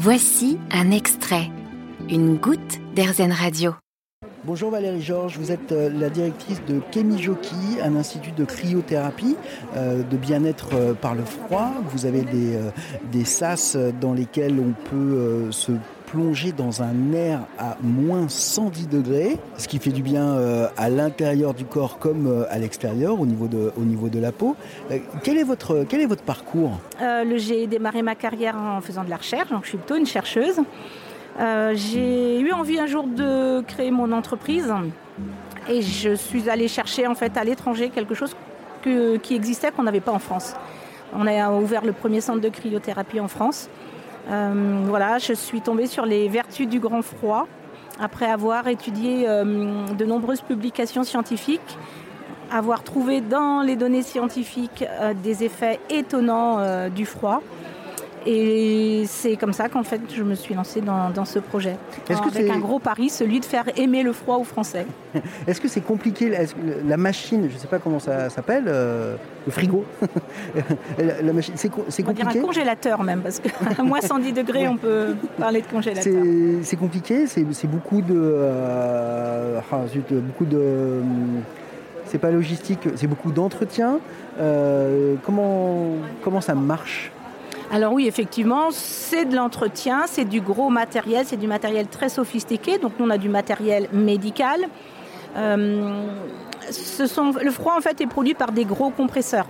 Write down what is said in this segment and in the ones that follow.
Voici un extrait, une goutte d'Airzen Radio. Bonjour Valérie Georges, vous êtes euh, la directrice de Kemijoki, un institut de cryothérapie, euh, de bien-être euh, par le froid. Vous avez des, sas dans lesquels on peut se plonger dans un air à moins 110 degrés, ce qui fait du bien à l'intérieur du corps comme à l'extérieur, au, niveau de, au niveau de la peau. Quel est votre, quel est votre parcours? J'ai démarré ma carrière en faisant de la recherche, donc je suis plutôt une chercheuse. Euh, j'ai eu envie un jour de créer mon entreprise et je suis allée chercher en fait à l'étranger quelque chose qui existait qu'on n'avait pas en France. On a ouvert le premier centre de cryothérapie en France. Euh, voilà, je suis tombée sur les vertus du grand froid après avoir étudié euh, de nombreuses publications scientifiques, avoir trouvé dans les données scientifiques des effets étonnants du froid. Et c'est comme ça qu'en fait je me suis lancée dans, ce projet. avec un gros pari, celui de faire aimer le froid aux Français. Est-ce que c'est compliqué La machine, je ne sais pas comment ça s'appelle, euh, le frigo. la, machine, c'est, compliqué. On va dire un congélateur même, parce qu'à moins 110 degrés, on peut parler de congélateur. C'est, compliqué, c'est, beaucoup de, euh, ah, beaucoup de c'est pas logistique, c'est beaucoup d'entretien. Euh, comment, comment ça marche? Alors oui, effectivement, c'est de l'entretien, c'est du gros matériel, c'est du matériel très sophistiqué. Donc nous, on a du matériel médical. Euh, le froid, en fait, est produit par des gros compresseurs.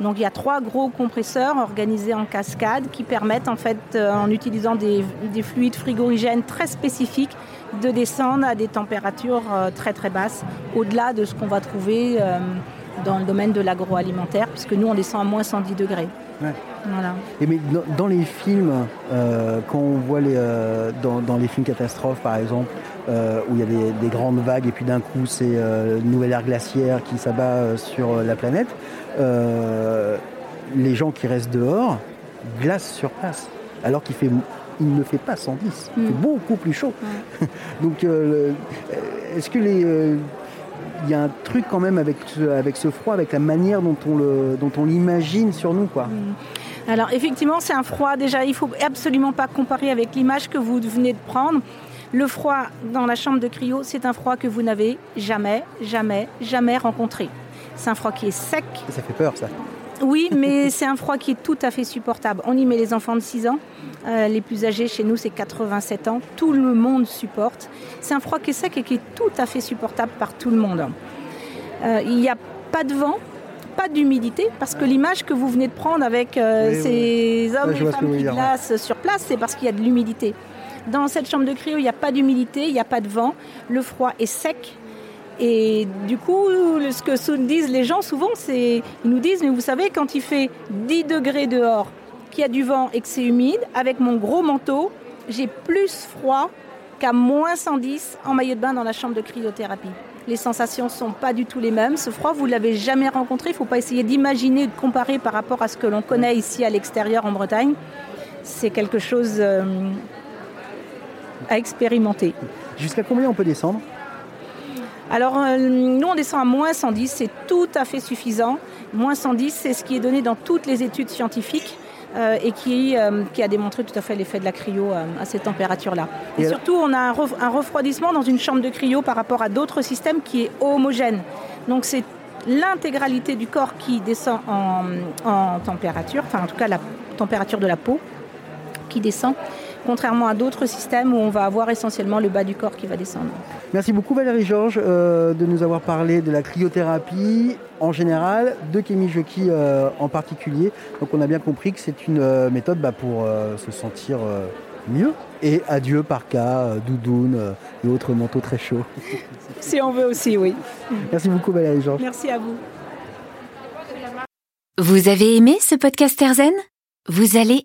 Donc il y a trois gros compresseurs organisés en cascade qui permettent, en fait, euh, en utilisant des, fluides frigorigènes très spécifiques, de descendre à des températures euh, très très basses, au-delà de ce qu'on va trouver dans le domaine de l'agroalimentaire, puisque nous, on descend à moins 110 degrés. Et mais dans, les films, euh, quand on voit les, euh, dans, les films catastrophes par exemple, euh, où il y a des, grandes vagues et puis d'un coup c'est une nouvelle ère glaciaire qui s'abat sur la planète, les gens qui restent dehors glacent sur place, alors qu'il fait il ne fait pas 110, il fait mm. beaucoup plus chaud. Donc est-ce que les il y a un truc quand même avec ce, avec ce froid, avec la manière dont on, le, dont on l'imagine sur nous. Quoi. Alors effectivement, c'est un froid déjà, il ne faut absolument pas comparer avec l'image que vous venez de prendre. Le froid dans la chambre de cryo, c'est un froid que vous n'avez jamais, jamais, jamais rencontré. C'est un froid qui est sec. Ça fait peur ça. Oui, mais c'est un froid qui est tout à fait supportable. On y met les enfants de 6 ans. Euh, les plus âgés chez nous, c'est 87 ans. Tout le monde supporte. C'est un froid qui est sec et qui est tout à fait supportable par tout le monde. Euh, il n'y a pas de vent, pas d'humidité, parce que l'image que vous venez de prendre avec euh, ces hommes et femmes qui glacent sur place, c'est parce qu'il y a de l'humidité. Dans cette chambre de cryo, il n'y a pas d'humidité, il n'y a pas de vent. Le froid est sec, et du coup, ce que disent les gens souvent, c'est ils nous disent, mais vous savez, quand il fait 10 degrés dehors, qu'il y a du vent et que c'est humide, avec mon gros manteau, j'ai plus froid qu'à moins 110 en maillot de bain dans la chambre de cryothérapie. Les sensations ne sont pas du tout les mêmes. Ce froid, vous ne l'avez jamais rencontré. Il ne faut pas essayer d'imaginer, de comparer par rapport à ce que l'on connaît ici à l'extérieur en Bretagne. C'est quelque chose euh, à expérimenter. Jusqu'à combien on peut descendre? Alors, euh, nous, on descend à moins 110, c'est tout à fait suffisant. Moins 110, c'est ce qui est donné dans toutes les études scientifiques. Euh, et qui, euh, qui, a démontré tout à fait l'effet de la cryo à cette température-là. Et, surtout, on a un, refroidissement dans une chambre de cryo par rapport à d'autres systèmes qui est homogène. Donc c'est l'intégralité du corps qui descend en, en, température, enfin en tout cas la température de la peau qui descend contrairement à d'autres systèmes où on va avoir essentiellement le bas du corps qui va descendre. Merci beaucoup Valérie Georges euh, de nous avoir parlé de la cryothérapie en général, de Kémy Joki euh, en particulier. Donc on a bien compris que c'est une euh, méthode bah, pour se sentir mieux. Et adieu par cas, doudoune et autres manteaux très chauds. si on veut aussi, oui. Merci beaucoup Valérie Georges. Merci à vous. Vous avez aimé ce podcast Erzen Vous allez